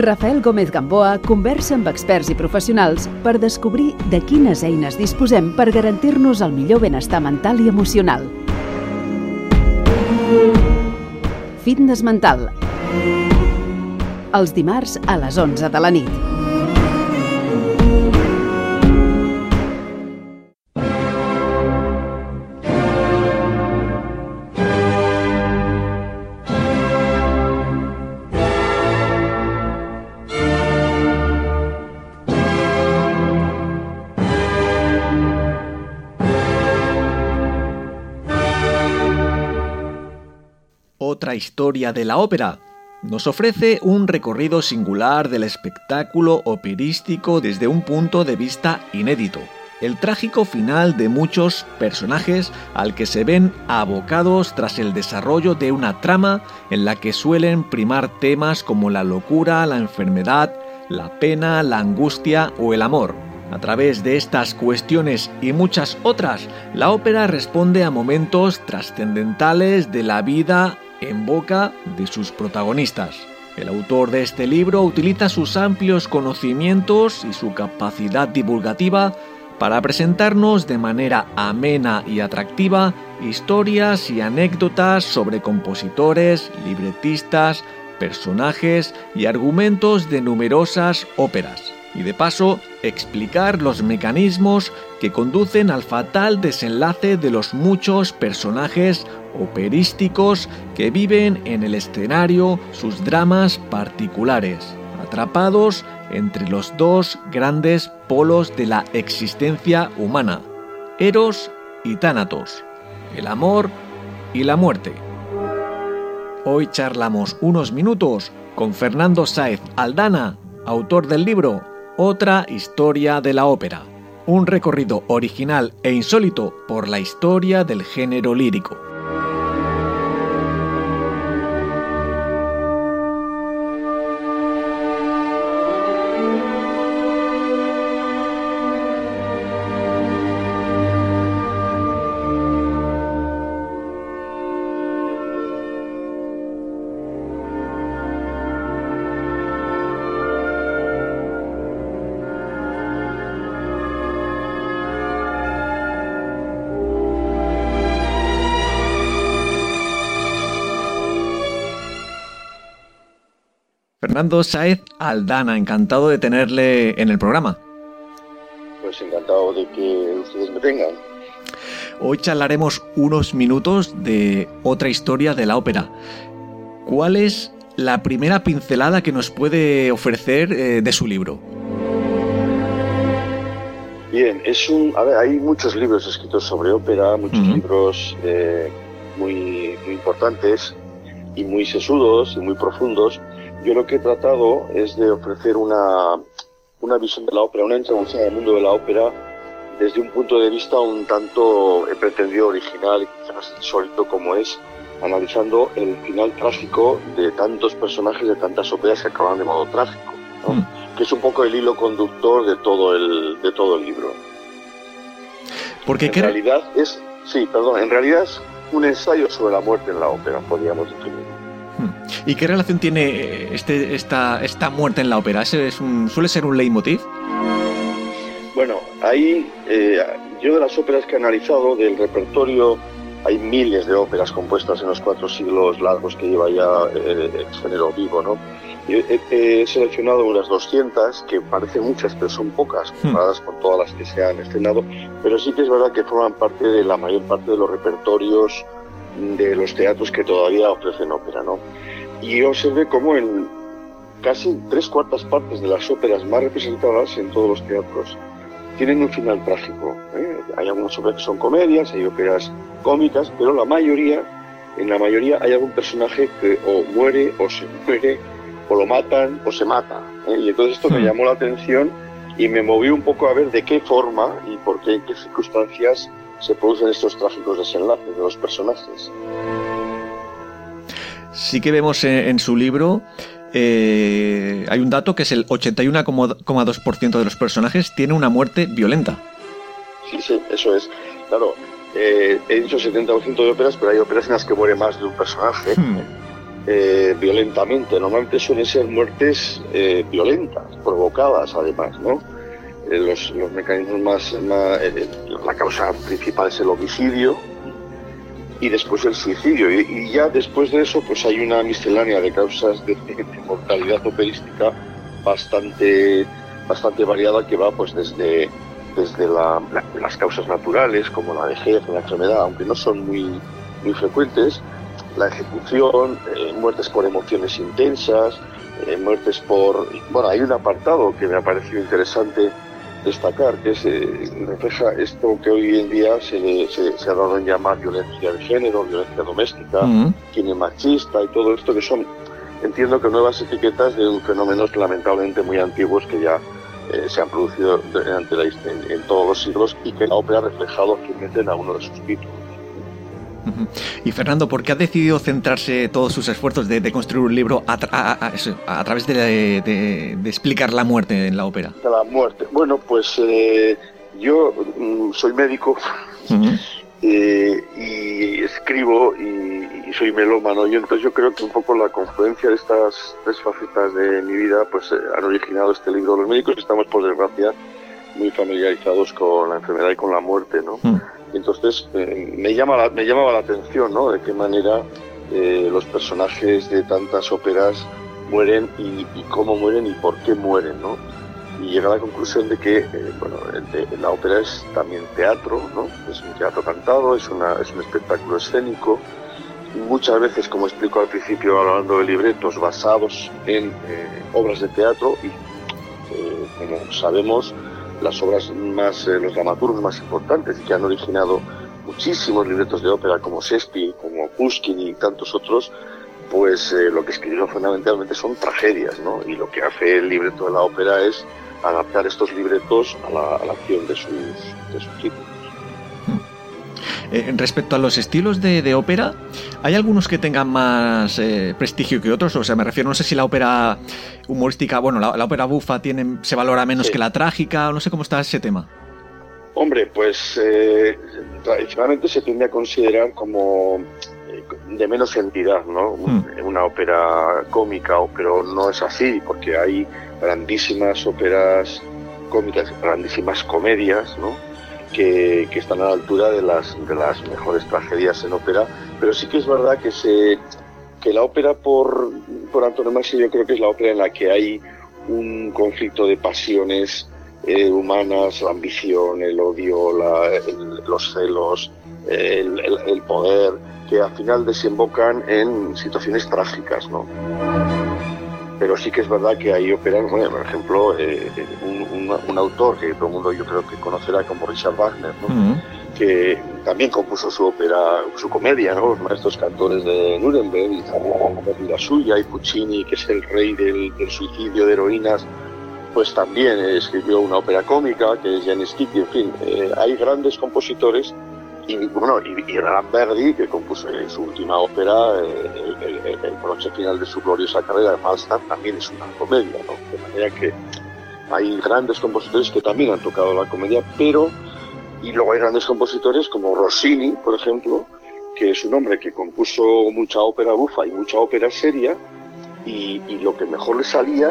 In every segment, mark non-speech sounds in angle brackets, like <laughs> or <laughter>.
Rafael Gómez Gamboa conversa amb experts i professionals per descobrir de quines eines disposem per garantir-nos el millor benestar mental i emocional. Fitness mental. Els dimarts a les 11 de la nit. Otra historia de la ópera nos ofrece un recorrido singular del espectáculo operístico desde un punto de vista inédito. El trágico final de muchos personajes al que se ven abocados tras el desarrollo de una trama en la que suelen primar temas como la locura, la enfermedad, la pena, la angustia o el amor. A través de estas cuestiones y muchas otras, la ópera responde a momentos trascendentales de la vida en boca de sus protagonistas. El autor de este libro utiliza sus amplios conocimientos y su capacidad divulgativa para presentarnos de manera amena y atractiva historias y anécdotas sobre compositores, libretistas, personajes y argumentos de numerosas óperas y de paso explicar los mecanismos que conducen al fatal desenlace de los muchos personajes operísticos que viven en el escenario sus dramas particulares, atrapados entre los dos grandes polos de la existencia humana, Eros y Tánatos, el amor y la muerte. Hoy charlamos unos minutos con Fernando Sáez Aldana, autor del libro Otra historia de la ópera, un recorrido original e insólito por la historia del género lírico. Fernando Saez Aldana, encantado de tenerle en el programa. Pues encantado de que ustedes me tengan. Hoy charlaremos unos minutos de otra historia de la ópera. ¿Cuál es la primera pincelada que nos puede ofrecer eh, de su libro? Bien, es un, a ver, hay muchos libros escritos sobre ópera, muchos libros eh, muy, muy importantes y muy sesudos y muy profundos. Yo lo que he tratado es de ofrecer una, una visión de la ópera, una introducción al mundo de la ópera desde un punto de vista un tanto, he pretendido, original y quizás insólito como es, analizando el final trágico de tantos personajes de tantas óperas que acaban de modo trágico, ¿no? Mm. que es un poco el hilo conductor de todo el, de todo el libro. Porque en realidad es, sí, perdón, en realidad es un ensayo sobre la muerte en la ópera, podríamos definirlo. ¿Y qué relación tiene eh, este, esta, esta muerte en la ópera? ¿Ese es un, ¿Suele ser un leitmotiv? Bueno, ahí eh, yo de las óperas que he analizado, del repertorio, hay miles de óperas compuestas en los cuatro siglos largos que lleva ya eh, el género vivo, ¿no? He, he seleccionado unas 200, que parecen muchas, pero son pocas, comparadas con todas las que se han estrenado, pero sí que es verdad que forman parte de la mayor parte de los repertorios de los teatros que todavía ofrecen ópera, ¿no? Y observé cómo en casi tres cuartas partes de las óperas más representadas en todos los teatros tienen un final trágico. ¿eh? Hay algunas óperas que son comedias, hay óperas cómicas, pero la mayoría, en la mayoría hay algún personaje que o muere o se <laughs> muere, o lo matan o se mata. ¿eh? Y entonces esto me hmm. llamó la atención y me movió un poco a ver de qué forma y por qué, en qué circunstancias se producen estos trágicos desenlaces de los personajes. Sí que vemos en su libro eh, hay un dato que es el 81,2% de los personajes tiene una muerte violenta. Sí, sí, eso es. Claro, eh, he dicho 70% de óperas, pero hay óperas en las que muere más de un personaje hmm. eh, violentamente. Normalmente suelen ser muertes violentas, provocadas además, ¿no? Los, los, mecanismos más, más la causa principal es el homicidio, y después el suicidio. Y, ya después de eso, pues hay una miscelánea de causas de, <laughs> mortalidad operística bastante, bastante variada que va pues desde, desde las causas naturales, como la vejez, la enfermedad, aunque no son muy, muy frecuentes, la ejecución, eh, muertes por emociones intensas, eh, muertes por... Bueno, hay un apartado que me ha parecido interesante destacar, que se refleja esto que hoy en día se, se, ha dado en llamar violencia de género, violencia doméstica, uh machista y todo esto que son, entiendo que nuevas etiquetas de fenómenos lamentablemente muy antiguos que ya eh, se han producido durante la, en, en, todos los siglos y que la ópera ha reflejado finalmente en alguno de sus títulos. Y Fernando, ¿por qué ha decidido centrarse todos sus esfuerzos de, construir un libro a, través de, explicar la muerte en la ópera? La muerte. Bueno, pues eh, yo mm, soy médico <laughs> eh, y escribo y, soy melómano y entonces yo creo que un poco la confluencia de estas tres facetas de mi vida pues eh, han originado este libro. Los médicos estamos, por desgracia, muy familiarizados con la enfermedad y con la muerte, ¿no? Entonces eh, me, llama me llamaba la atención, ¿no? De qué manera eh, los personajes de tantas óperas mueren y, cómo mueren y por qué mueren, ¿no? Y llega a la conclusión de que, eh, bueno, la ópera es también teatro, ¿no? Es un teatro cantado, es, una, es un espectáculo escénico. Muchas veces, como explico al principio hablando de libretos basados en obras de teatro y, como sabemos, las obras más, eh, los dramaturgos más importantes que han originado muchísimos libretos de ópera como Shakespeare, como Pushkin y tantos otros, pues eh, lo que escribieron fundamentalmente son tragedias, ¿no? Y lo que hace el libreto de la ópera es adaptar estos libretos a la, acción de sus, de sus títulos. Eh, respecto a los estilos de, ópera, ¿hay algunos que tengan más eh, prestigio que otros? O sea, me refiero, no sé si la ópera humorística, bueno, la, ópera bufa tiene, se valora menos que la trágica, no sé cómo está ese tema. Hombre, pues eh, tradicionalmente se tiende a considerar como de menos entidad, ¿no? Hmm. Una ópera cómica, pero no es así, porque hay grandísimas óperas cómicas, grandísimas comedias, ¿no? Que, están a la altura de las, de las mejores tragedias en ópera, pero sí que es verdad que, se, que la ópera por, por antonomasia yo creo que es la ópera en la que hay un conflicto de pasiones eh, humanas, la ambición, el odio, los celos, el, poder, que al final desembocan en situaciones trágicas, ¿no? Pero sí que es verdad que ahí operan, bueno, por ejemplo, eh, un, autor que todo el mundo yo creo que conocerá como Richard Wagner, que también compuso su ópera, su comedia, ¿no? los maestros cantores de Nuremberg, y la suya, y Puccini, que es el rey del, suicidio de heroínas, pues también escribió una ópera cómica, que es Kitty, en fin, eh, hay grandes compositores y bueno, y, Verdi, que compuso su última ópera, eh, el, el, final de su gloriosa carrera, Falstaff, también es una comedia, ¿no? De manera que hay grandes compositores que también han tocado la comedia, pero, y luego hay grandes compositores como Rossini, por ejemplo, que es un hombre que compuso mucha ópera bufa y mucha ópera seria, y, lo que mejor le salía,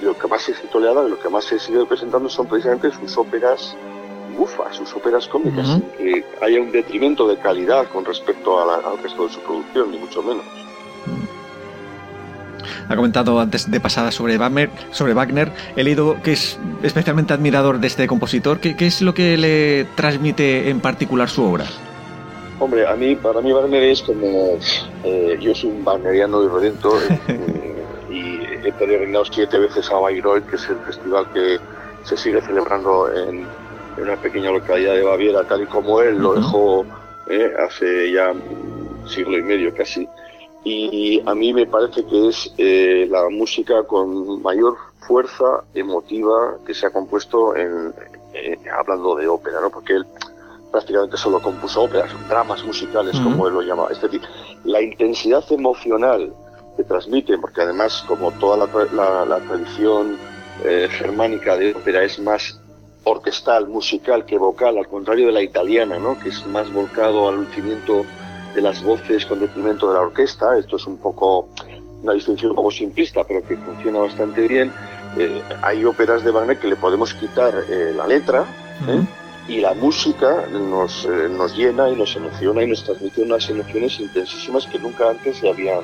y lo que más éxito le ha dado y lo que más se sigue presentando son precisamente sus óperas bufa, sus óperas cómicas, que haya un detrimento de calidad con respecto al resto de su producción, ni mucho menos. Ha comentado antes de pasada sobre Wagner, sobre Wagner. He leído que es especialmente admirador de este compositor. ¿Qué, es lo que le transmite en particular su obra? Hombre, a mí, para mí Wagner es como... Eh, yo soy un wagneriano y redento eh, <laughs> y he peregrinado siete veces a Bayreuth, que es el festival que se sigue celebrando en, en una pequeña localidad de Baviera, tal y como él lo dejó eh, hace ya siglo y medio casi. Y a mí me parece que es eh, la música con mayor fuerza emotiva que se ha compuesto en, hablando de ópera, ¿no? Porque él prácticamente solo compuso óperas, dramas musicales, como él lo llamaba. Es decir, la intensidad emocional que transmite, porque además, como toda la, tradición eh, germánica de ópera es más orquestal, musical que vocal, al contrario de la italiana, ¿no? que es más volcado al lucimiento de las voces con detrimento de la orquesta. Esto es un poco una distinción un poco simplista, pero que funciona bastante bien. Eh, hay óperas de Wagner que le podemos quitar eh, la letra y la música nos, nos llena y nos emociona y nos transmite unas emociones intensísimas que nunca antes se habían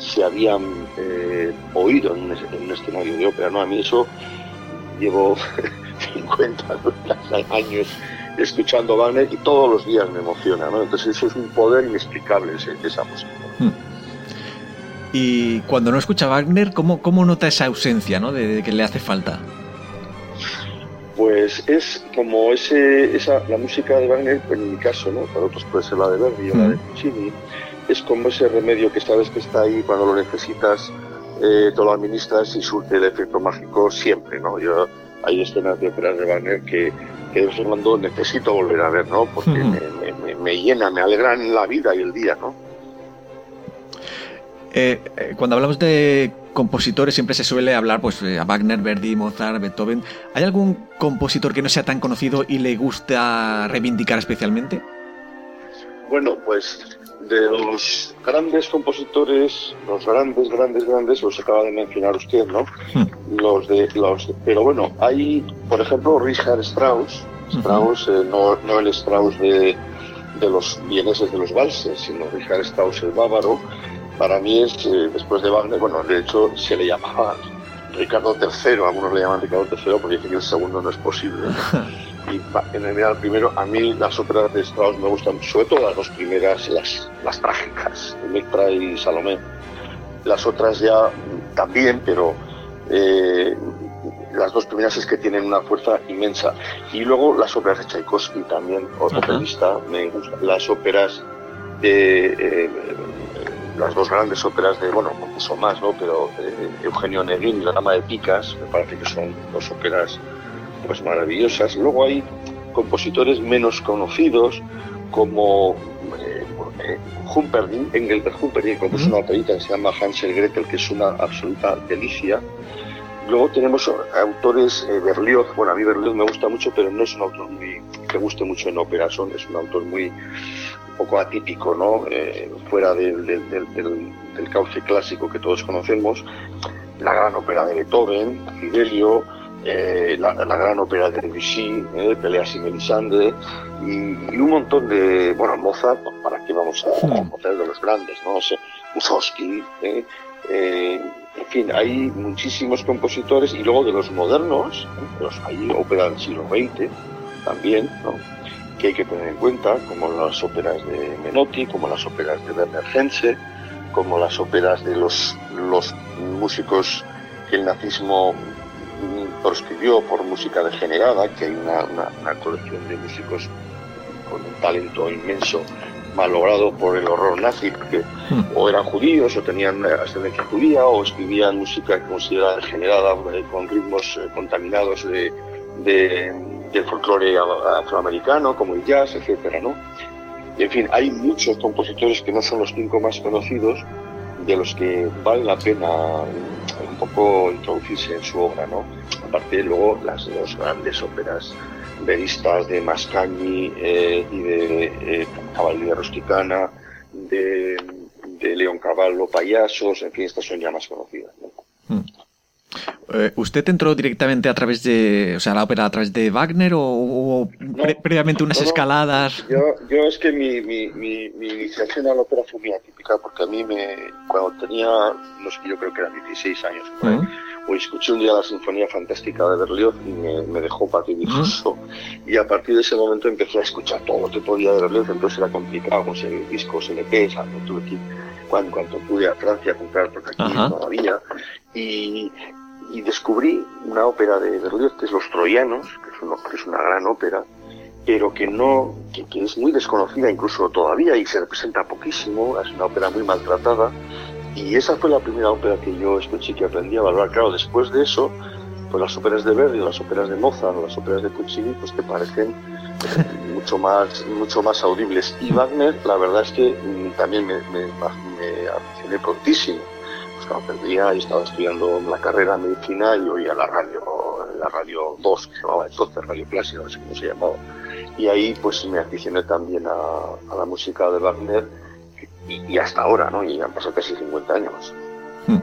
se habían eh, oído en un, escenario de ópera. ¿no? A mí eso llevo <laughs> 50 <laughs> años escuchando Wagner y todos los días me emociona. ¿no? Entonces eso es un poder inexplicable, esa música. Hmm. Y cuando no escucha Wagner, ¿cómo, cómo nota esa ausencia ¿no? de, que le hace falta? Pues es como ese, esa, la música de Wagner, en mi caso, ¿no? para otros puede ser la de Verdi o la de hmm. Puccini, es como ese remedio que sabes que está ahí cuando lo necesitas, eh, te lo administras y surte el efecto mágico siempre, ¿no? Yo, hay escenas de óperas de Wagner que, que de vez en cuando necesito volver a ver, ¿no? Porque me, me, me, llena, me alegran la vida y el día, ¿no? Eh, eh, cuando hablamos de compositores siempre se suele hablar pues a Wagner, Verdi, Mozart, Beethoven. ¿Hay algún compositor que no sea tan conocido y le gusta reivindicar especialmente? Bueno, pues de los grandes compositores, los grandes, grandes, grandes, los acaba de mencionar usted, ¿no? Hmm. Los de los, pero bueno, hay, por ejemplo, Richard Strauss, Strauss, eh, no, no, el Strauss de, de los vieneses de los valses, sino Richard Strauss el bávaro. Para mí es, eh, después de Wagner, bueno, de hecho se le llamaba Ricardo III, algunos le llaman Ricardo III porque dicen que el segundo no es posible. <laughs> y en general primero a mí las óperas de Strauss me gustan sobre todo las dos primeras las, las trágicas Electra y Salomé. Las otras ya también pero eh, las dos primeras es que tienen una fuerza inmensa. Y luego las óperas de Tchaikovsky también operista me gustan. Las óperas de eh, las dos grandes óperas de, bueno, son más, ¿no? Pero eh, Eugenio Negrín y La Dama de Picas, me parece que son dos óperas pues maravillosas. Luego hay compositores menos conocidos como eh, eh Humperdinck, Engelbert Humperdinck, que es una operita que se llama Hansel Gretel, que es una absoluta delicia. Luego tenemos autores, eh, Berlioz, bueno, a mí Berlioz me gusta mucho, pero no es un autor muy, que guste mucho en ópera, son, es un autor muy, un poco atípico, ¿no? Eh, fuera del, del, cauce clásico que todos conocemos. La gran ópera de Beethoven, Fidelio, eh, la, gran ópera de Debussy, eh, Peleas y Melisande, y, un montón de, bueno, Mozart, para qué vamos a, a Mozart de los grandes, ¿no? O sea, eh, eh, en fin, hay muchísimos compositores, y luego de los modernos, los, hay ópera del siglo XX también, ¿no? que hay que tener en cuenta, como las óperas de Menotti, como las óperas de Werner Henze, como las óperas de los, los músicos que el nazismo proscribió por música degenerada, que hay una, una, colección de músicos con un talento inmenso malogrado por el horror nazi, porque hmm. o eran judíos o tenían ascendencia judía o escribían música considerada degenerada eh, con ritmos eh, contaminados de, de, del folclore afroamericano, como el jazz, etcétera, ¿no? En fin, hay muchos compositores que no son los cinco más conocidos, de los que vale la pena poco introducirse en su obra, ¿no? Aparte luego las dos grandes óperas veristas de Mascagni eh, y de eh, Caballería Rusticana, de, de León Cavallo, Payasos, en fin, estas son ya más conocidas. ¿no? Hmm. Eh, ¿Usted entró directamente a través de, o sea, la ópera a través de Wagner o hubo previamente unas escaladas? Yo, yo, es que mi, mi, mi, iniciación a la ópera fue muy atípica porque a mí me, cuando tenía, no sé, yo creo que eran 16 años, o escuché un día la Sinfonía Fantástica de Berlioz y me, me dejó patidifuso. Y a partir de ese momento empecé a escuchar todo lo que podía de Berlioz, entonces era complicado conseguir discos, LPs, tuve que cuando, cuando pude a Francia a comprar porque aquí no había. Y, y descubrí una ópera de Berlioz que es Los Troyanos, que es una gran ópera, pero que no, que, es muy desconocida incluso todavía y se representa poquísimo, es una ópera muy maltratada. Y esa fue la primera ópera que yo escuché que aprendí a valorar. Claro, después de eso, pues las óperas de Verdi, las óperas de Mozart, las óperas de Puccini, pues te parecen mucho más, mucho más audibles. Y Wagner, la verdad es que mm, también me, me, me aficioné prontísimo. Pues cuando perdía y estaba estudiando la carrera de medicina y oía la radio, la radio 2, que se llamaba entonces Radio Clásica, no sé cómo se llamaba. Y ahí pues me aficioné también a, la música de Wagner y, hasta ahora, ¿no? Y han pasado casi 50 años. Hmm.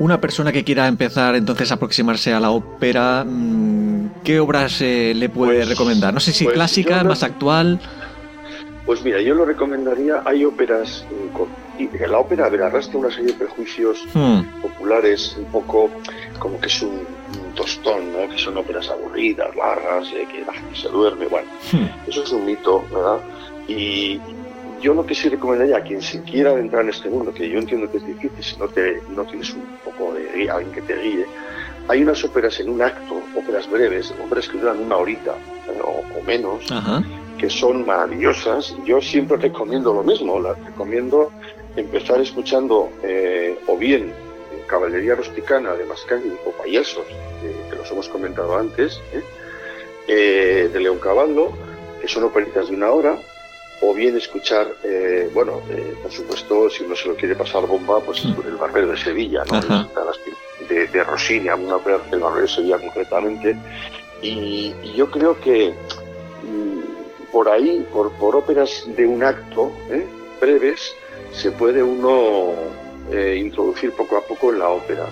Una persona que quiera empezar entonces a aproximarse a la ópera, mm, ¿qué obras eh, le puede pues, recomendar? No sé si pues clásica, más actual. Pues mira, yo lo recomendaría, hay óperas, mm, la ópera a arrastra una serie de prejuicios hmm. populares, un poco como que es un, tostón, ¿no? que son óperas aburridas, largas, eh, que la gente se duerme, bueno, hmm. eso es un mito, ¿verdad? Y, yo lo que sí recomendaría a quien se quiera entrar en este mundo, que yo entiendo que es difícil si no, te, no tienes un poco de guía, alguien que te guíe, hay unas óperas en un acto, óperas breves, óperas que duran una horita o, menos, que son maravillosas. Yo siempre recomiendo lo mismo, las recomiendo empezar escuchando eh, o bien Caballería Rusticana de Mascagni o Payasos, que los hemos comentado antes, ¿eh? Eh, de León Caballo, que son operitas de una hora, o bien escuchar, eh, bueno, eh, por supuesto, si uno se lo quiere pasar bomba, pues mm. el Barbero de Sevilla, ¿no? De, de, Rossini, una ópera del Barbero de Sevilla concretamente. Y, yo creo que por ahí, por, por óperas de un acto, ¿eh? breves, se puede uno introducir poco a poco en la ópera.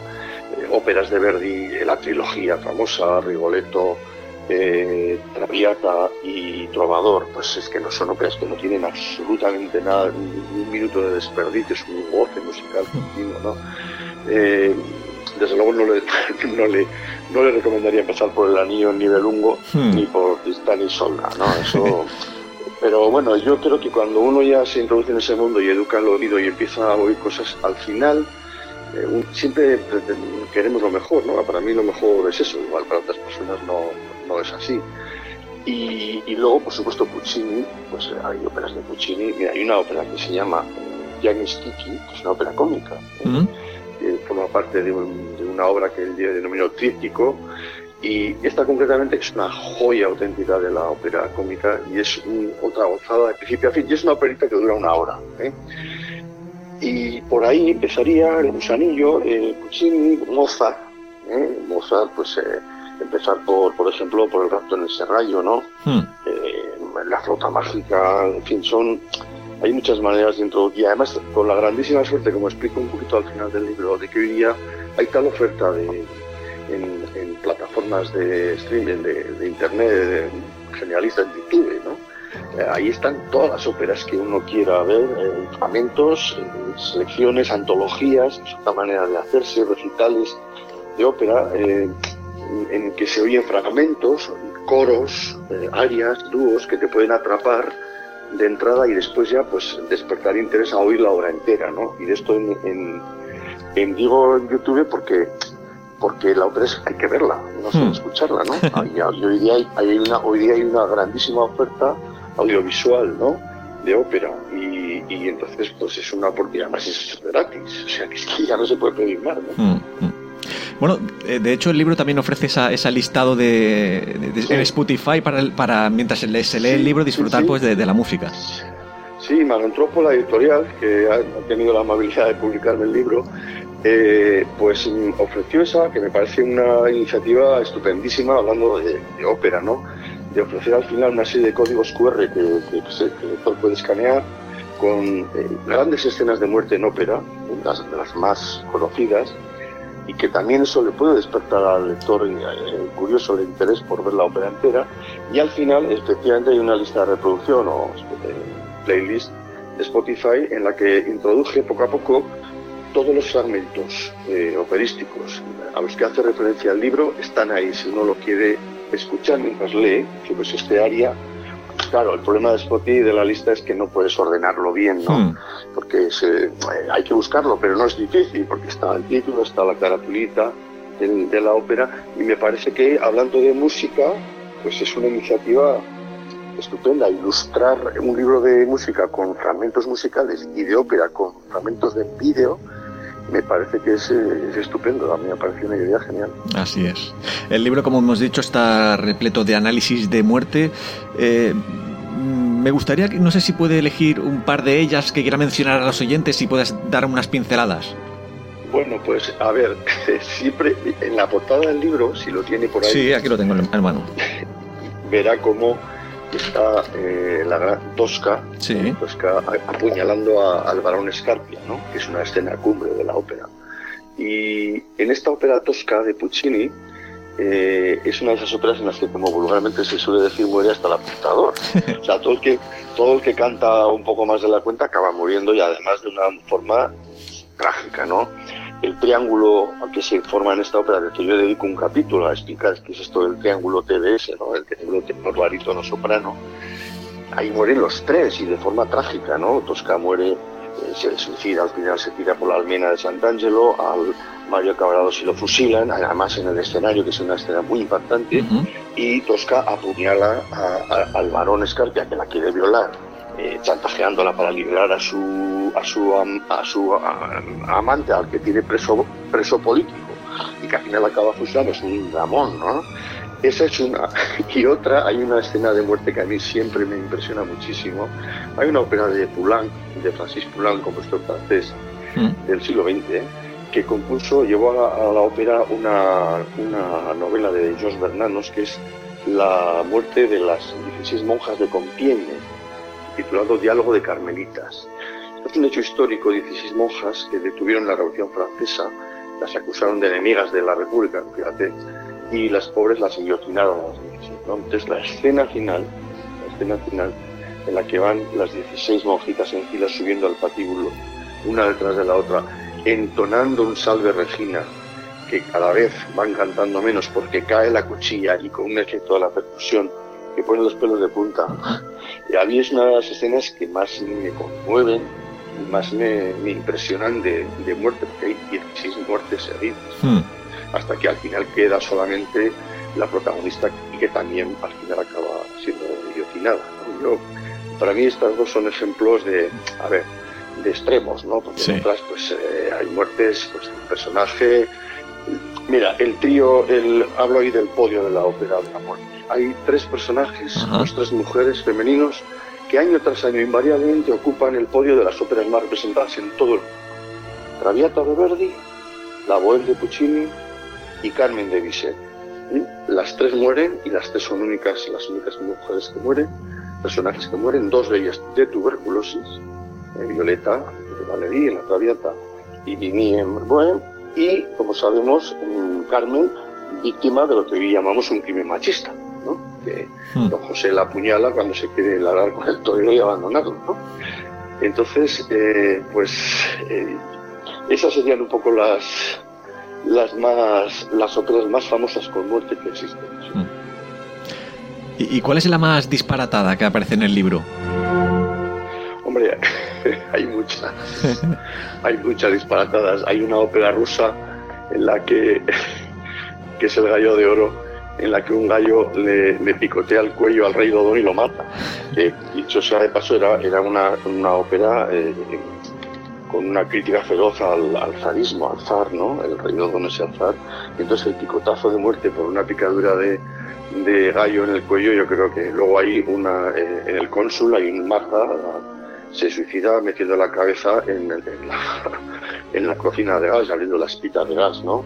óperas de Verdi, la trilogía famosa, Rigoletto, eh, Traviata y Trovador, pues es que no son óperas que no tienen absolutamente nada, ni un minuto de desperdicio, es un goce musical continuo, ¿no? Desde luego no le, <laughs> no le, no le recomendaría empezar por el anillo en Nivelungo hmm. ni por Tristán y Solda, ¿no? Eso, <laughs> pero bueno, yo creo que cuando uno ya se introduce en ese mundo y educa el oído y empieza a oír cosas, al final eh, siempre queremos lo mejor, ¿no? Para mí lo mejor es eso, igual para otras personas no, no es así. Y, luego, por supuesto, Puccini, pues hay óperas de Puccini. Mira, hay una ópera que se llama eh, Kiki, que es una ópera cómica, ¿eh? Que forma parte de, una obra que él denominó Tríptico. Y esta concretamente es una joya auténtica de la ópera cómica y es otra gozada de principio a fin. Y es una operita que dura una hora. Y por ahí empezaría el gusanillo, Puccini, Mozart. Mozart, pues empezar por, por ejemplo, por el rapto en el serrallo, ¿no? Hmm. Eh, la flota mágica, en fin, son... Hay muchas maneras de introducir, además con la grandísima suerte, como explico un poquito al final del libro, de que hoy día hay tal oferta de, en, plataformas de streaming, de, internet, de, en YouTube, ¿no? Eh, ahí están todas las óperas que uno quiera ver, eh, fragmentos, selecciones, antologías, es otra manera de hacerse, recitales de ópera en que se oyen fragmentos, coros, eh, arias, dúos que te pueden atrapar de entrada y después ya pues despertar interés a oír la obra entera, ¿no? Y de esto en, en, digo en YouTube porque porque la ópera hay que verla, no solo hmm. escucharla, ¿no? <laughs> y, hoy, día hay, una, hoy día hay una grandísima oferta audiovisual, ¿no? De ópera y, y entonces pues es una oportunidad más es gratis, o sea que, es que ya no se puede pedir más, ¿no? Bueno, eh, de hecho el libro también ofrece esa, esa listado de, en Spotify para, para mientras se lee, se lee el libro disfrutar pues de, la música. Sí, por la editorial, que ha tenido la amabilidad de publicarme el libro, eh, pues mm, ofreció esa, que me parece una iniciativa estupendísima, hablando de, ópera, ¿no? De ofrecer al final una serie de códigos QR que, que, que el lector puede escanear con eh, grandes escenas de muerte en ópera, de las más conocidas, y que también eso le puede despertar al lector eh, curioso el interés por ver la ópera entera. Y al final, efectivamente, hay una lista de reproducción o eh, playlist de Spotify en la que introduje poco a poco todos los fragmentos eh, operísticos a los que hace referencia el libro están ahí si uno lo quiere escuchar mientras lee, que pues este área Claro, el problema de Spotify de la lista es que no puedes ordenarlo bien, ¿no? Hmm. Porque se, eh, hay que buscarlo, pero no es difícil, porque está el título, está la caratulita, de la ópera y me parece que hablando de música, pues es una iniciativa estupenda, ilustrar un libro de música con fragmentos musicales y de ópera con fragmentos de vídeo, me parece que es, estupendo, a mí me parece una idea genial. Así es. El libro, como hemos dicho, está repleto de análisis de muerte. Eh, me gustaría, no sé si puede elegir un par de ellas que quiera mencionar a los oyentes y puedes dar unas pinceladas. Bueno, pues a ver, <laughs> siempre en la portada del libro, si lo tiene por ahí. Sí, aquí lo tengo en mano. Verá cómo está eh, la gran Tosca, Tosca apuñalando al varón Scarpia, ¿no? que es una escena cumbre de la ópera. Y en esta ópera Tosca de Puccini, eh, es una de esas óperas en las que, como vulgarmente se suele decir, muere hasta el apuntador. o sea, todo el, que, todo el que canta un poco más de la cuenta acaba muriendo y además de una forma trágica, ¿no? El triángulo que se forma en esta ópera, de que yo dedico un capítulo a explicar qué es esto del triángulo TBS, ¿no? El triángulo tenor, barítono, soprano. Ahí mueren los tres y de forma trágica, ¿no? Tosca muere, eh, se suicida, al final se tira por la almena de Sant'Angelo, al Mario Cabrado si lo fusilan, además en el escenario, que es una escena muy impactante, y Tosca apuñala al varón Scarpia que la quiere violar eh, chantajeándola para liberar a su a su a, su amante al que tiene preso preso político y que al final acaba fusilando es un dramón no esa es una <laughs> y otra hay una escena de muerte que a mí siempre me impresiona muchísimo. Hay una ópera de Poulenc de Francis Poulenc compositor francés mm. del siglo XX que compuso llevó a la, ópera una, una novela de Georges Bernanos que es la muerte de las 16 monjas de Compiègne titulado Diálogo de Carmelitas. es un hecho histórico, 16 monjas que detuvieron la Revolución Francesa, las acusaron de enemigas de la República, fíjate, y las pobres las guillotinaron a las 16. Entonces la escena final, la escena final en la que van las 16 monjitas en fila subiendo al patíbulo, una detrás de la otra, entonando un salve Regina, que cada vez van cantando menos porque cae la cuchilla y con un efecto de la percusión que pone los pelos de punta. Y a mí es una de las escenas que más me conmueven y más me, impresionan de, muerte, porque hay 16 muertes seguidas. Hmm. Hasta que al final queda solamente la protagonista y que también al final acaba siendo guillotinada. Yo, para mí estas dos son ejemplos de, a ver, de extremos, ¿no? Porque en otras pues eh, hay muertes pues, un personaje. Mira, el trío, el, hablo ahí del podio de la ópera de la muerte hay tres personajes, tres mujeres femeninos, que año tras año invariablemente ocupan el podio de las óperas más representadas en todo el mundo. Traviata de Verdi, La Bohème de Puccini y Carmen de Bizet. Las tres mueren y las tres son únicas, las únicas mujeres que mueren, personajes que mueren, dos de ellas de tuberculosis, eh, Violeta de Valerie en la Traviata y Vini en Bohème, y como sabemos, Carmen víctima de lo que hoy llamamos un crimen machista que hmm. don José la apuñala cuando se quiere largar con el torero y abandonarlo. ¿no? Entonces, eh, pues eh, esas serían un poco las las más las óperas más famosas con muerte que existen. Hmm. ¿Y, cuál es la más disparatada que aparece en el libro? Hombre, <laughs> hay muchas, hay muchas disparatadas. Hay una ópera rusa en la que, <laughs> que es el gallo de oro, en la que un gallo le, picotea el cuello al rey Dodón y lo mata. <laughs> Eh, dicho sea de paso, era, era una, una ópera eh, con una crítica feroz al, zarismo, al zar, ¿no? El rey Dodón es el zar. entonces el picotazo de muerte por una picadura de, de gallo en el cuello, yo creo que luego hay una, eh, en el cónsul hay un maza, se suicida metiendo la cabeza en, en, la, <laughs> en la cocina de gas, abriendo las pitas de gas, ¿no?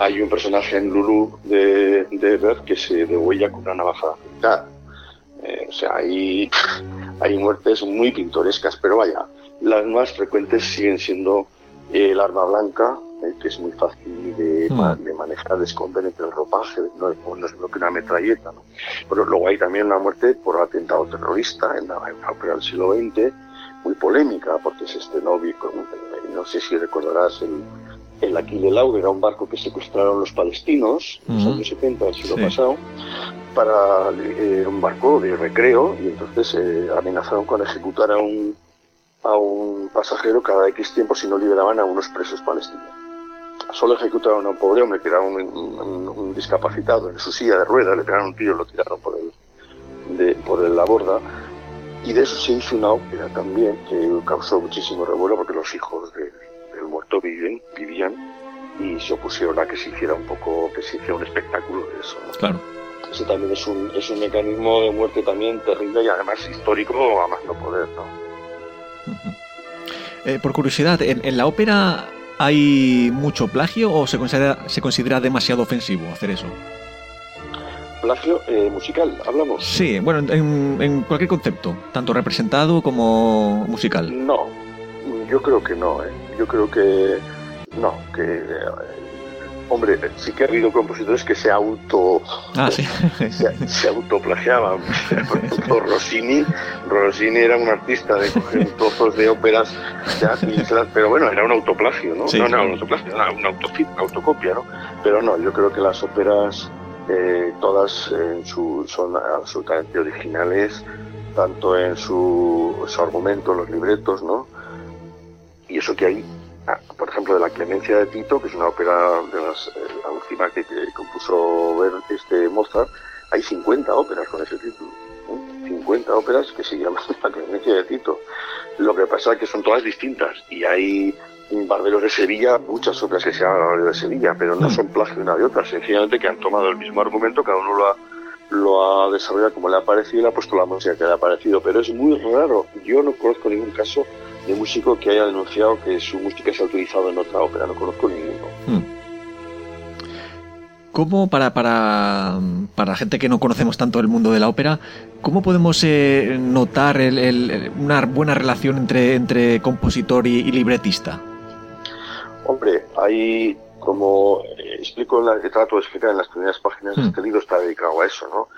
hay un personaje en Lulu de, de que se degüella con una navaja eh, o sea, hay, <laughs> hay muertes muy pintorescas, pero vaya, las más frecuentes siguen siendo el arma blanca, eh, que es muy fácil de, hmm. de manejar, de esconder entre el ropaje, no, no es lo que una metralleta. ¿no? Pero luego hay también una muerte por atentado terrorista en la, ópera del siglo XX, muy polémica, porque es este novio, no sé si recordarás el el Aquilelau era un barco que secuestraron los palestinos en los años 70 del siglo pasado para eh, un barco de recreo y entonces eh, amenazaron con ejecutar a un, a un pasajero cada X tiempo si no liberaban a unos presos palestinos. solo ejecutaron a un pobre hombre que era un, discapacitado en su silla de ruedas, le pegaron un tiro y lo tiraron por el, de, por la borda. Y de eso se hizo una ópera también que causó muchísimo revuelo porque los hijos del muerto viven, vivían y se opusieron a que se hiciera un poco, que se hiciera un espectáculo de eso. Claro. Ese también es un, es un mecanismo de muerte también terrible y además histórico a más no poder, ¿no? Eh, por curiosidad, ¿en, la ópera hay mucho plagio o se considera, se considera demasiado ofensivo hacer eso? ¿Plagio eh, musical, hablamos? Sí, bueno, en, en, cualquier concepto, tanto representado como musical. No, yo creo que no, ¿eh? yo creo que no, que Hombre, sí que ha habido compositores que se auto ah, ¿sí? <laughs> se, se, autoplagiaban. <laughs> Por ejemplo, Rossini, Rossini era un artista de coger trozos de óperas, pero bueno, era un autoplagio, ¿no? no, no, un autoplagio, era una, autocopia, ¿no? Pero no, yo creo que las óperas eh, todas en su, son absolutamente originales, tanto en su, su argumento, los libretos, ¿no? Y eso que hay Ah, por ejemplo, de la Clemencia de Tito, que es una ópera de las, eh, la última que, compuso ver este Mozart, hay 50 óperas con ese título. 50 óperas que se llaman <laughs> La Clemencia de Tito. Lo que pasa es que son todas distintas y hay Barberos de Sevilla, muchas óperas que se llaman Barberos de Sevilla, pero no mm. son plagio una de otra, sencillamente que han tomado el mismo argumento, cada uno lo ha, lo ha desarrollado como le ha parecido y le ha puesto la música que le ha parecido, pero es muy raro. Yo no conozco ningún caso de músico que haya denunciado que su música se ha utilizado en otra ópera, no conozco ninguno. Hmm. ¿Cómo, para, para, para gente que no conocemos tanto el mundo de la ópera, cómo podemos eh, notar una buena relación entre, entre compositor y, libretista? Hombre, hay, como eh, explico, en la, trato de explicar en las primeras páginas de hmm. este libro, está dedicado a eso, ¿no?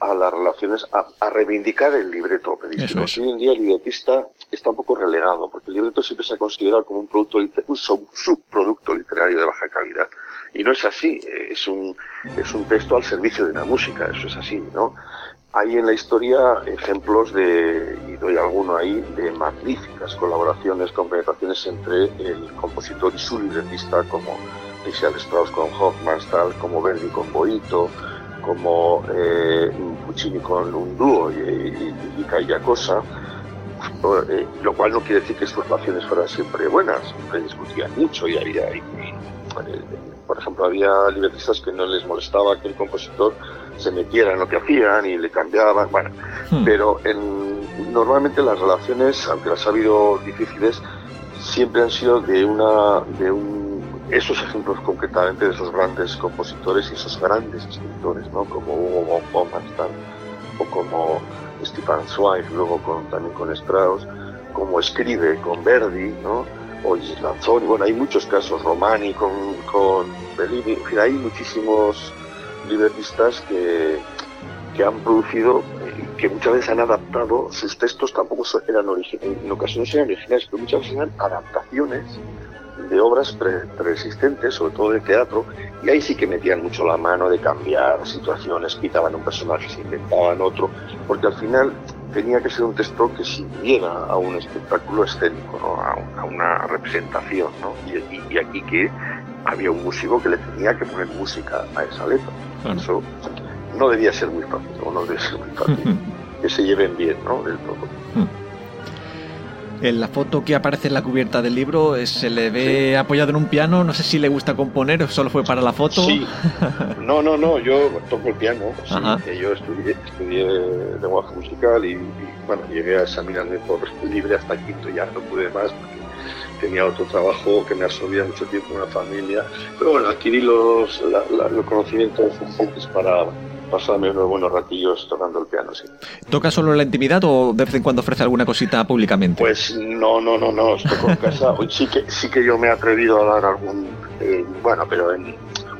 a las relaciones, a, reivindicar el libreto operístico. Hoy en día el libretista está un poco relegado, porque el libreto siempre se ha considerado como un producto un subproducto literario de baja calidad. Y no es así, es un, es un texto al servicio de la música, eso es así, ¿no? Hay en la historia ejemplos de, y doy alguno ahí, de magníficas colaboraciones, penetraciones entre el compositor y su libretista, como Richard Strauss con Hofmannsthal, como Verdi con Boito, como eh, Puccini con un dúo y, y, Cosa, eh, lo cual no quiere decir que sus relaciones fueran siempre buenas, siempre discutían mucho y había, por ejemplo, había libretistas que no les molestaba que el compositor se metiera en lo que hacían y le cambiaban, bueno, hmm. pero en, normalmente las relaciones, aunque las ha habido difíciles, siempre han sido de una de un esos ejemplos concretamente de esos grandes compositores y esos grandes escritores, ¿no? como Hugo von o como Stefan Zweig, luego con, también con Strauss, como escribe con Verdi, ¿no? O Lanzoni, bueno, hay muchos casos, Romani con, con Bellini, en fin, hay muchísimos libretistas que, que han producido, eh, que muchas veces han adaptado, sus textos tampoco eran originales, en ocasiones eran originales, pero muchas veces eran adaptaciones de obras preexistentes, sobre todo de teatro, y ahí sí que metían mucho la mano de cambiar situaciones, quitaban un personaje, se inventaban otro, porque al final tenía que ser un texto que sirviera a un espectáculo escénico, a, una representación, ¿no? y, aquí que había un músico que le tenía que poner música a esa letra. Eso no debía ser muy fácil, o no debía ser muy fácil, <laughs> que se lleven bien, ¿no? Del todo. En la foto que aparece en la cubierta del libro eh, se le ve apoyado en un piano. No sé si le gusta componer o solo fue para la foto. Sí. <laughs> No, no, no. Yo toco el piano. yo estudié, estudié lenguaje musical y, bueno, llegué a examinarme por libre hasta quinto. Ya no pude más porque tenía otro trabajo que me absorbía mucho tiempo en la familia. Pero bueno, adquirí los, los conocimientos suficientes para pasarme unos buenos ratillos tocando el piano, sí. ¿Toca solo en la intimidad o de vez en cuando ofrece alguna cosita públicamente? Pues no, no, no, no, toco en casa. <laughs> sí que, sí que yo me he atrevido a dar algún, eh, bueno, pero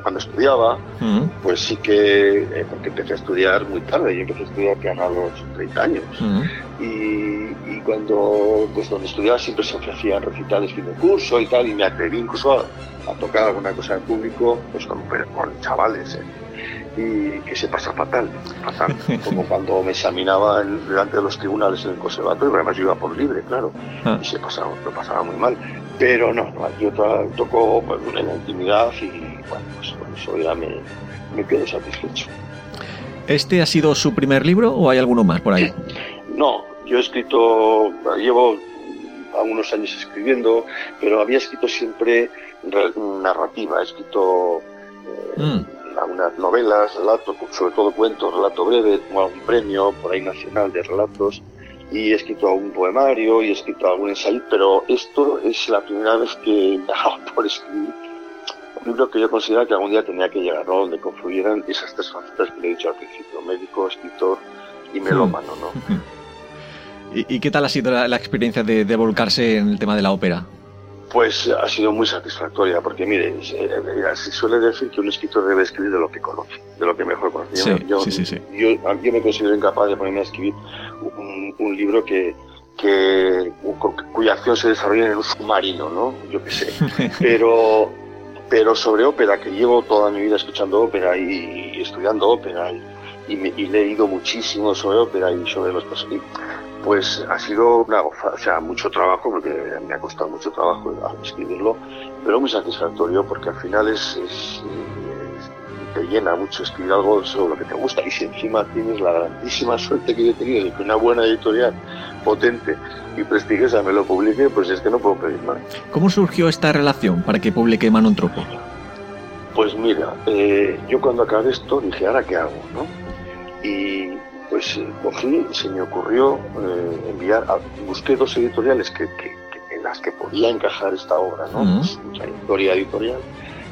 cuando estudiaba, mm. pues sí que, eh, porque empecé a estudiar muy tarde, yo empecé a estudiar piano a los 30 años. Mm. Y, y, cuando, pues donde estudiaba siempre se ofrecían recitales fin de curso y tal, y me atreví incluso a, tocar alguna cosa en público, pues con, con chavales. ¿eh? Y que se pasa fatal, fatal. <laughs> como cuando me examinaba delante de los tribunales en el conservatorio, además yo iba por libre, claro, ah. y se pasaba, lo pasaba muy mal. Pero no, no yo toco pues, en la intimidad y bueno, pues con eso ya me, me quedo satisfecho. ¿Este ha sido su primer libro o hay alguno más por ahí? <clears throat> No, yo he escrito, llevo algunos años escribiendo, pero había escrito siempre narrativa, he escrito eh, mm. Algunas novelas, relatos, sobre todo cuentos, relato breve, tengo algún premio por ahí nacional de relatos, y he escrito algún poemario y he escrito algún ensayo, pero esto es la primera vez que me ha dado por escribir un libro que yo considero que algún día tenía que llegar, ¿no? donde confluyeran esas tres facetas que le he dicho al principio, médico, escritor y melómano. ¿no? <laughs> ¿Y, qué tal ha sido la, experiencia de, volcarse en el tema de la ópera? Pues ha sido muy satisfactoria, porque mire, se, suele decir que un escritor debe escribir de lo que conoce, de lo que mejor conoce. yo, sí, sí, yo, yo, me considero incapaz de ponerme a escribir un, libro que, que, cuya acción se desarrolla en un submarino, ¿no? Yo qué sé. <laughs> Pero, pero sobre ópera, que llevo toda mi vida escuchando ópera y, estudiando ópera y, y, he leído muchísimo sobre ópera y sobre los personajes pues ha sido una o sea, mucho trabajo, porque me ha costado mucho trabajo escribirlo, pero muy satisfactorio porque al final es, te llena mucho escribir algo sobre lo que te gusta y si encima tienes la grandísima suerte que yo he tenido de que una buena editorial potente y prestigiosa me lo publique, pues es que no puedo pedir más. ¿Cómo surgió esta relación para que publique Manon Tropo? Pues mira, eh, yo cuando acabé esto dije, ¿ahora qué hago? ¿no? Y pues eh, cogí y se me ocurrió eh, enviar, busqué dos editoriales que, en las que podía encajar esta obra, ¿no? mucha historia editorial.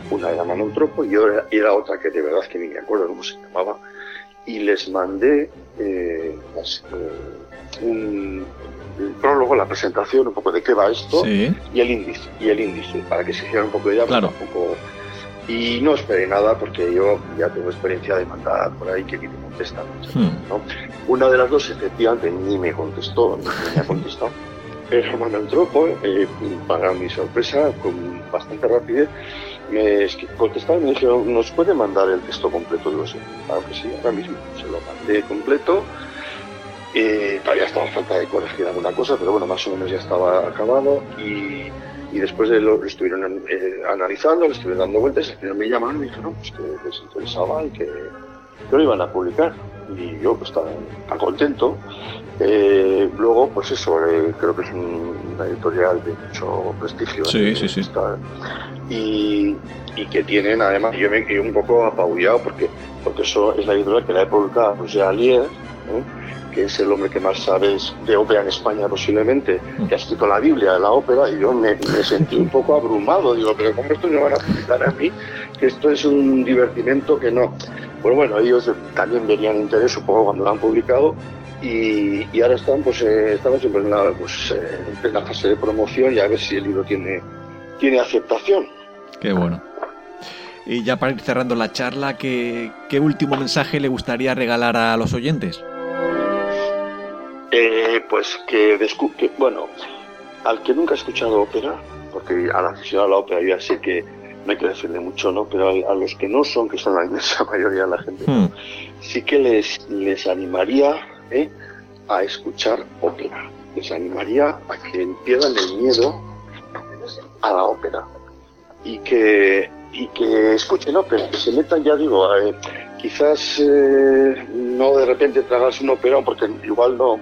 Una era Manon Tropo y era otra que de verdad que ni me acuerdo cómo se llamaba. Y les mandé eh, pues, un, prólogo, la presentación, un poco de qué va esto y el índice, y el índice, para que se hiciera un poco de idea, claro. un poco y no esperé nada porque yo ya tengo experiencia de mandar por ahí que ni me contestan. Hmm. ¿no? Una de las dos efectivamente ni me contestó, ni me ha contestado. <laughs> Pero Manuel Tropo, eh, para mi sorpresa, con bastante rapidez, me contestaron y me dijeron, ¿nos puede mandar el texto completo de los Claro que sí, ahora mismo. Se lo mandé completo. Eh, todavía estaba falta de corregir alguna cosa, pero bueno, más o menos ya estaba acabado. Y y después de lo, estuvieron eh, analizando, le estuvieron dando vueltas, al final me llamaron y dijeron pues, que les interesaba y que, lo iban a publicar. Y yo pues estaba tan contento. Eh, luego, pues eso, eh, creo que es una editorial de mucho prestigio. Sí, sí, sí. Y, y, que tienen, además, yo me quedé un poco apabullado porque, porque eso es la editorial que la he publicado pues, ya ayer que es el hombre que más sabes de ópera en España posiblemente, que ha escrito la Biblia de la ópera, y yo me, sentí un poco abrumado. Digo, pero ¿cómo esto me van a publicar a mí? Que esto es un divertimento que no. Bueno, bueno, ellos también verían interés, supongo, cuando lo han publicado, y, ahora están, pues, eh, estamos en plena, pues, eh, en la fase de promoción y a ver si el libro tiene, tiene aceptación. Qué bueno. Y ya para ir cerrando la charla, ¿qué, ¿qué último mensaje le gustaría regalar a los oyentes? Eh, pues que, que, bueno, al que nunca ha escuchado ópera, porque a la afición a la ópera yo ya sé que no hay que decirle mucho, ¿no? Pero a, los que no son, que son la inmensa <laughs> mayoría de la gente, hmm. sí que les, les animaría ¿eh? a escuchar ópera. Les animaría a que pierdan el miedo a la ópera y que, y que escuchen ópera, que se metan, ya digo, a, quizás eh, no de repente tragarse un operón, porque igual no.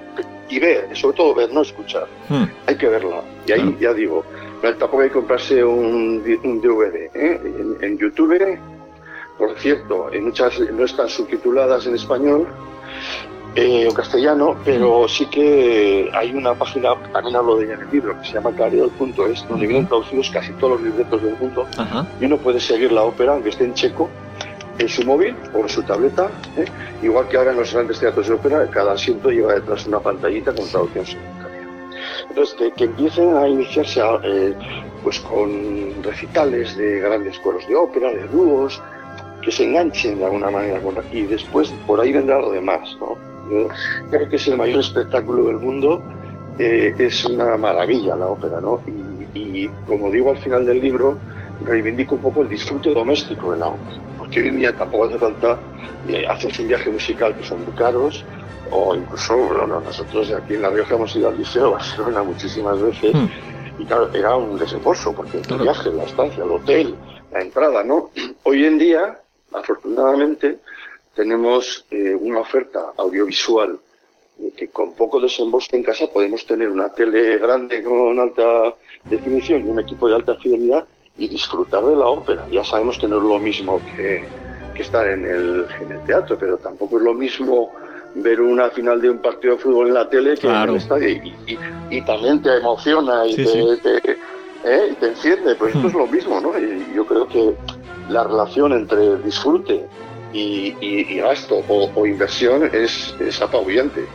Y ver, sobre todo ver, no escuchar. Hmm. Hay que verla. Y ahí ya digo, tampoco hay que comprarse un, un DVD. ¿eh? En, YouTube, por cierto, en muchas no están subtituladas en español. Eh, o castellano, pero hmm. sí que hay una página, también hablo de ella en el libro, que se llama careol.es, donde vienen traducidos casi todos los libretos del mundo, y uno puede seguir la ópera, aunque esté en checo, en su móvil o en su tableta, ¿eh? igual que ahora en los grandes teatros de ópera, cada asiento lleva detrás una pantallita con traducción simultánea. Entonces, que, empiecen a iniciarse eh, pues con recitales de grandes coros de ópera, de dúos, que se enganchen de alguna manera con y después por ahí vendrá lo demás. ¿no? creo que es el mayor espectáculo del mundo, eh, es una maravilla la ópera, ¿no? Y, y como digo al final del libro, reivindico un poco el disfrute doméstico de la ópera que hoy en día tampoco hace falta eh, hacer un viaje musical que son muy caros, o incluso, bueno, nosotros aquí en La Rioja hemos ido al Liceo Barcelona muchísimas veces, hmm. y claro, era un desembolso, porque el viaje, la estancia, el hotel, la entrada, ¿no? Hoy en día, afortunadamente, tenemos eh, una oferta audiovisual que con poco desembolso en casa podemos tener una tele grande con alta definición y un equipo de alta fidelidad y disfrutar de la ópera. Ya sabemos que no es lo mismo que, estar en el, en el teatro, pero tampoco es lo mismo ver una final de un partido de fútbol en la tele que en el estadio y, también te emociona y te, ¿eh? te, enciende, pues esto es lo mismo, ¿no? Y yo creo que la relación entre disfrute y, gasto o, inversión es, es apabullante.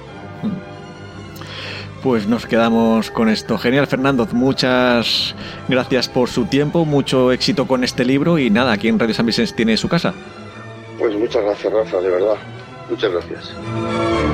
Pues nos quedamos con esto. Genial, Fernando. Muchas gracias por su tiempo, mucho éxito con este libro y nada, aquí en Radio San Vicente tiene su casa. Pues muchas gracias, Rafa, de verdad. Muchas gracias.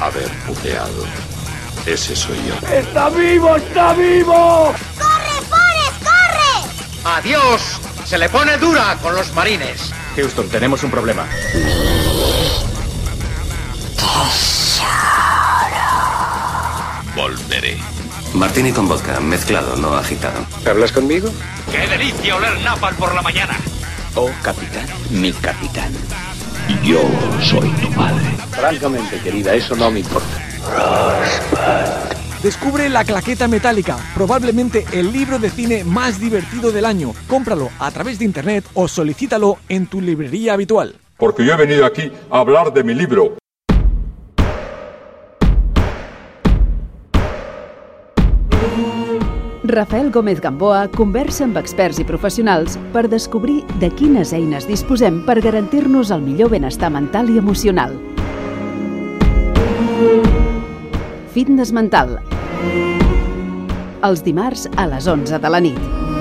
haber puteado. Ese soy yo. ¡Está vivo! ¡Está vivo! ¡Corre, Forrest, corre! ¡Adiós! Se le pone dura con los marines. Houston, tenemos un problema. Volveré. Martini con vodka, mezclado, no agitado. ¿Hablas conmigo? ¡Qué delicia oler napal por la mañana! Oh, capitán, mi capitán. Yo soy tu padre. Francamente, querida, eso no me importa. Descubre La Claqueta Metálica, probablemente el libro de cine más divertido del año. Cómpralo a través de internet o solicítalo en tu librería habitual. Porque yo he venido aquí a hablar de mi libro. Rafael Gómez Gamboa conversa amb experts i professionals per descobrir de quines eines disposem per garantir-nos el millor benestar mental i emocional. Fitness mental. Els dimarts a les 11 de la nit.